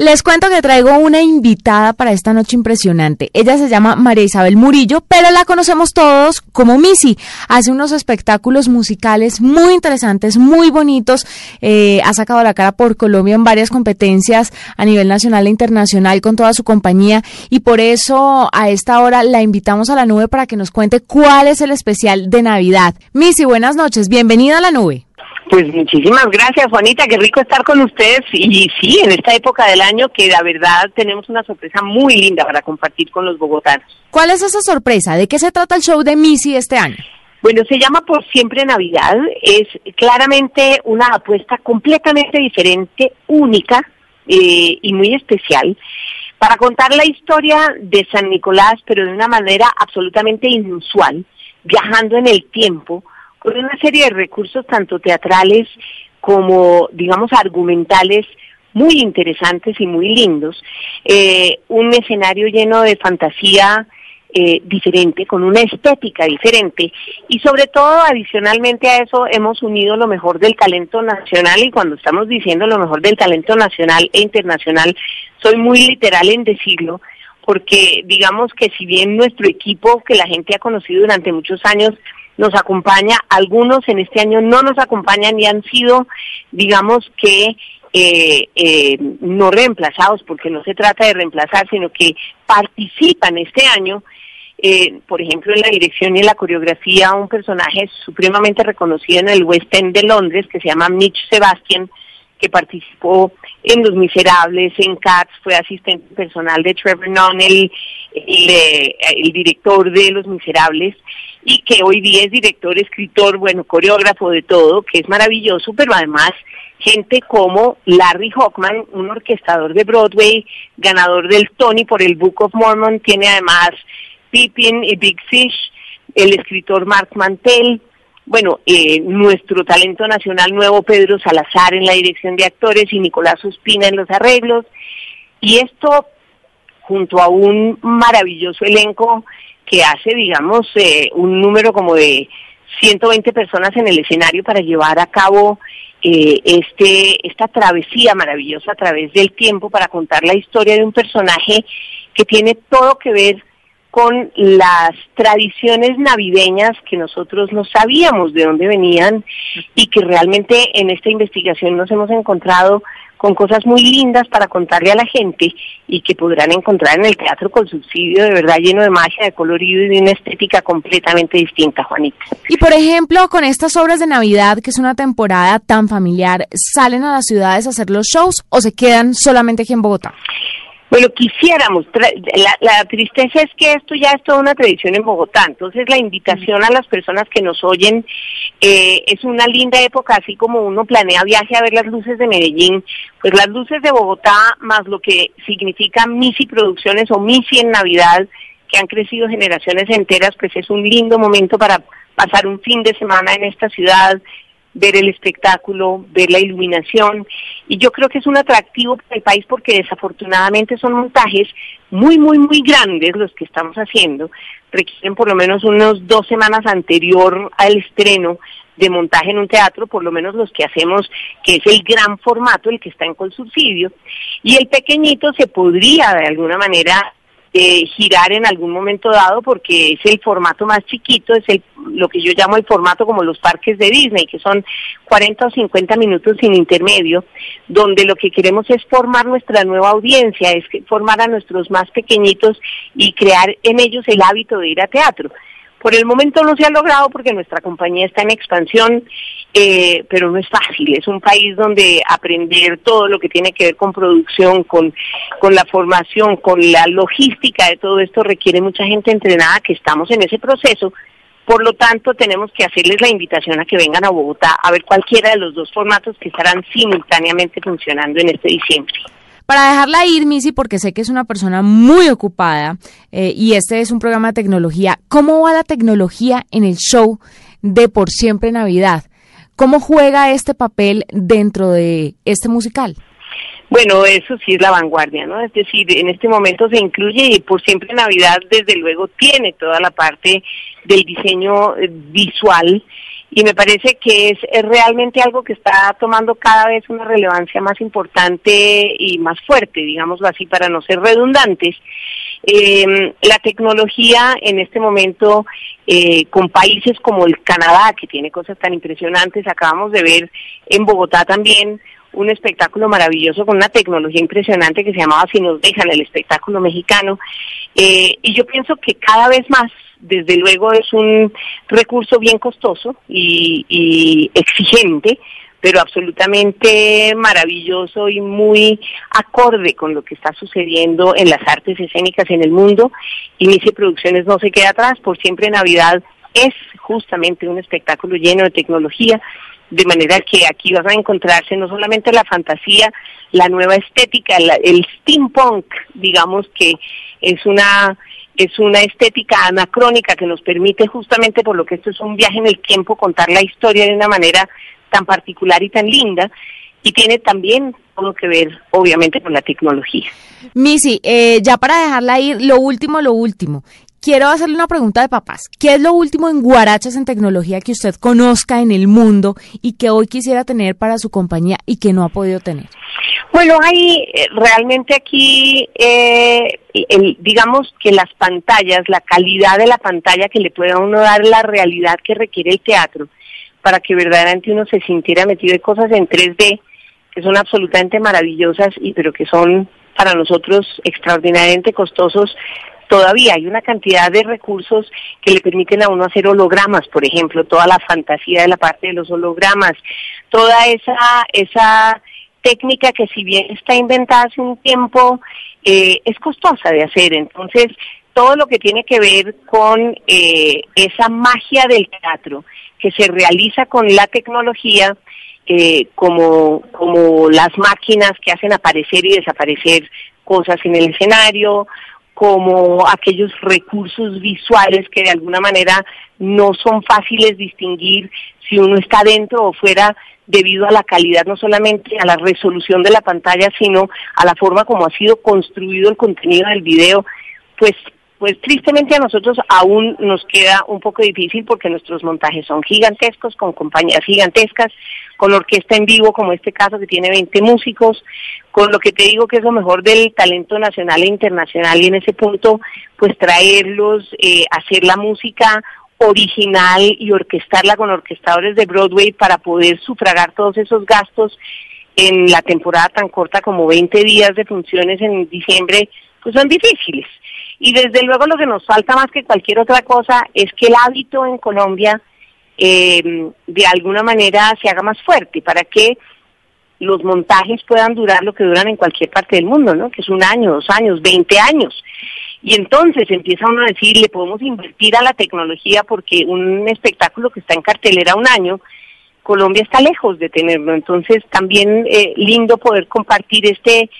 Les cuento que traigo una invitada para esta noche impresionante. Ella se llama María Isabel Murillo, pero la conocemos todos como Missy. Hace unos espectáculos musicales muy interesantes, muy bonitos. Eh, ha sacado la cara por Colombia en varias competencias a nivel nacional e internacional con toda su compañía y por eso a esta hora la invitamos a la nube para que nos cuente cuál es el especial de Navidad. Missy, buenas noches. Bienvenida a la nube. Pues muchísimas gracias, Juanita. Qué rico estar con ustedes. Y sí, en esta época del año que la verdad tenemos una sorpresa muy linda para compartir con los bogotanos. ¿Cuál es esa sorpresa? ¿De qué se trata el show de Missy este año? Bueno, se llama Por Siempre Navidad. Es claramente una apuesta completamente diferente, única eh, y muy especial para contar la historia de San Nicolás, pero de una manera absolutamente inusual, viajando en el tiempo con una serie de recursos tanto teatrales como, digamos, argumentales muy interesantes y muy lindos. Eh, un escenario lleno de fantasía eh, diferente, con una estética diferente y sobre todo adicionalmente a eso hemos unido lo mejor del talento nacional y cuando estamos diciendo lo mejor del talento nacional e internacional, soy muy literal en decirlo porque digamos que si bien nuestro equipo que la gente ha conocido durante muchos años nos acompaña, algunos en este año no nos acompañan y han sido, digamos que, eh, eh, no reemplazados, porque no se trata de reemplazar, sino que participan este año, eh, por ejemplo, en la dirección y en la coreografía, un personaje supremamente reconocido en el West End de Londres, que se llama Mitch Sebastian, que participó en Los Miserables, en Cats, fue asistente personal de Trevor Nunn, el, el, director de Los Miserables, y que hoy día es director, escritor, bueno, coreógrafo de todo, que es maravilloso, pero además gente como Larry Hockman, un orquestador de Broadway, ganador del Tony por el Book of Mormon, tiene además Pippin y Big Fish, el escritor Mark Mantel, bueno, eh, nuestro talento nacional nuevo Pedro Salazar en la dirección de actores y Nicolás Ospina en los arreglos. Y esto junto a un maravilloso elenco que hace, digamos, eh, un número como de 120 personas en el escenario para llevar a cabo eh, este esta travesía maravillosa a través del tiempo para contar la historia de un personaje que tiene todo que ver con las tradiciones navideñas que nosotros no sabíamos de dónde venían y que realmente en esta investigación nos hemos encontrado con cosas muy lindas para contarle a la gente y que podrán encontrar en el teatro con subsidio de verdad lleno de magia, de colorido y de una estética completamente distinta, Juanita. Y por ejemplo, con estas obras de Navidad, que es una temporada tan familiar, ¿salen a las ciudades a hacer los shows o se quedan solamente aquí en Bogotá? Bueno, quisiéramos. La, tristeza es que esto ya es toda una tradición en Bogotá. Entonces, la invitación a las personas que nos oyen eh, es una linda época, así como uno planea viaje a ver las luces de Medellín, pues las luces de Bogotá, más lo que significa Misi Producciones o Misi en Navidad, que han crecido generaciones enteras, pues es un lindo momento para pasar un fin de semana en esta ciudad, ver el espectáculo, ver la iluminación. Y yo creo que es un atractivo para el país porque desafortunadamente son montajes muy, muy, muy grandes los que estamos haciendo. Requieren por lo menos unos dos semanas anterior al estreno de montaje en un teatro, por lo menos los que hacemos, que es el gran formato, el que está en subsidio. Y el pequeñito se podría de alguna manera girar en algún momento dado porque es el formato más chiquito, es el, lo que yo llamo el formato como los parques de Disney, que son 40 o 50 minutos sin intermedio, donde lo que queremos es formar nuestra nueva audiencia, es formar a nuestros más pequeñitos y crear en ellos el hábito de ir a teatro. Por el momento no se ha logrado porque nuestra compañía está en expansión, eh, pero no es fácil. Es un país donde aprender todo lo que tiene que ver con producción, con, la formación, con la logística de todo esto requiere mucha gente entrenada que estamos en ese proceso. Por lo tanto, tenemos que hacerles la invitación a que vengan a Bogotá a ver cualquiera de los dos formatos que estarán simultáneamente funcionando en este diciembre. Para dejarla ir, Missy, porque sé que es una persona muy ocupada eh, y este es un programa de tecnología, ¿cómo va la tecnología en el show de Por Siempre Navidad? ¿Cómo juega este papel dentro de este musical? Bueno, eso sí es la vanguardia, ¿no? Es decir, en este momento se incluye y por siempre Navidad, desde luego, tiene toda la parte del diseño eh, visual y me parece que es, realmente algo que está tomando cada vez una relevancia más importante y más fuerte, digámoslo así, para no ser redundantes. Eh, la tecnología en este momento, eh, con países como el Canadá, que tiene cosas tan impresionantes, acabamos de ver en Bogotá también un espectáculo maravilloso con una tecnología impresionante que se llamaba Si nos dejan el espectáculo mexicano. Eh, y yo pienso que cada vez más, desde luego, es un recurso bien costoso y, y exigente, pero absolutamente maravilloso y muy acorde con lo que está sucediendo en las artes escénicas en el mundo. Inicie Producciones no se queda atrás, por siempre Navidad es justamente un espectáculo lleno de tecnología, de manera que aquí vas a encontrarse no solamente la fantasía, la nueva estética, el steampunk, digamos que es una es una estética anacrónica que nos permite justamente por lo que esto es un viaje en el tiempo contar la historia de una manera tan particular y tan linda y tiene también como que ver obviamente con la tecnología. Missy, eh, ya para dejarla ir, lo último, lo último quiero hacerle una pregunta de papás. ¿Qué es lo último en Guarachas en tecnología que usted conozca en el mundo y que hoy quisiera tener para su compañía y que no ha podido tener? Bueno, hay eh, realmente aquí, eh, digamos que las pantallas, la calidad de la pantalla que le pueda uno dar la realidad que requiere el teatro para que verdaderamente uno se sintiera metido. En cosas en 3D que son absolutamente maravillosas y pero que son para nosotros extraordinariamente costosos. Todavía hay una cantidad de recursos que le permiten a uno hacer hologramas, por ejemplo, toda la fantasía de la parte de los hologramas, toda esa, esa técnica que si bien está inventada hace un tiempo, eh, es costosa de hacer. Entonces, todo lo que tiene que ver con eh, esa magia del teatro que se realiza con la tecnología, eh, como, como las máquinas que hacen aparecer y desaparecer cosas en el escenario, como aquellos recursos visuales que de alguna manera no son fáciles distinguir si uno está dentro o fuera debido a la calidad, no solamente a la resolución de la pantalla, sino a la forma como ha sido construido el contenido del video, pues pues tristemente a nosotros aún nos queda un poco difícil porque nuestros montajes son gigantescos, con compañías gigantescas, con orquesta en vivo como este caso que tiene 20 músicos, con lo que te digo que es lo mejor del talento nacional e internacional y en ese punto pues traerlos, eh, hacer la música original y orquestarla con orquestadores de Broadway para poder sufragar todos esos gastos en la temporada tan corta como 20 días de funciones en diciembre, pues son difíciles. Y desde luego lo que nos falta más que cualquier otra cosa es que el hábito en Colombia eh, de alguna manera se haga más fuerte para que los montajes puedan durar lo que duran en cualquier parte del mundo, ¿no? Que es un año, dos años, veinte años. Y entonces empieza uno a decir, le podemos invertir a la tecnología porque un espectáculo que está en cartelera un año, Colombia está lejos de tenerlo. Entonces también eh, lindo poder compartir este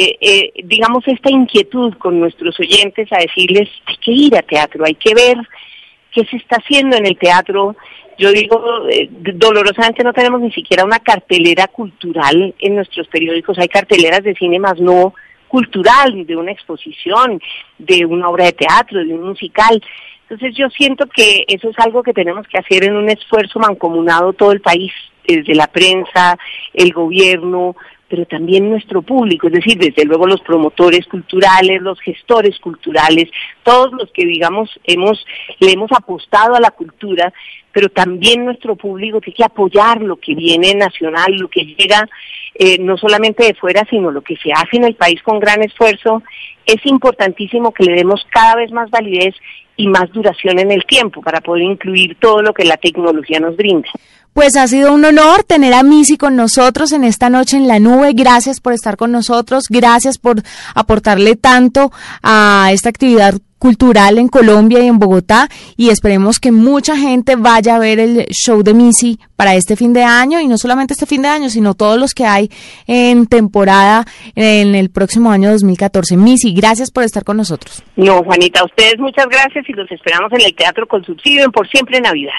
eh, eh, digamos, esta inquietud con nuestros oyentes a decirles, hay que ir a teatro, hay que ver qué se está haciendo en el teatro. Yo digo, eh, dolorosamente no tenemos ni siquiera una cartelera cultural en nuestros periódicos, hay carteleras de cine más no cultural, de una exposición, de una obra de teatro, de un musical. Entonces yo siento que eso es algo que tenemos que hacer en un esfuerzo mancomunado todo el país, desde la prensa, el gobierno, pero también nuestro público, es decir, desde luego los promotores culturales, los gestores culturales, todos los que digamos hemos le hemos apostado a la cultura, pero también nuestro público tiene que apoyar lo que viene nacional, lo que llega eh, no solamente de fuera, sino lo que se hace en el país con gran esfuerzo. Es importantísimo que le demos cada vez más validez y más duración en el tiempo para poder incluir todo lo que la tecnología nos brinda. Pues ha sido un honor tener a Missy con nosotros en esta noche en la nube. Gracias por estar con nosotros. Gracias por aportarle tanto a esta actividad cultural en Colombia y en Bogotá y esperemos que mucha gente vaya a ver el show de Missy para este fin de año y no solamente este fin de año, sino todos los que hay en temporada en el próximo año 2014. Missy, gracias por estar con nosotros. No, Juanita, a ustedes muchas gracias y los esperamos en el Teatro con Subsidio en Por Siempre Navidad.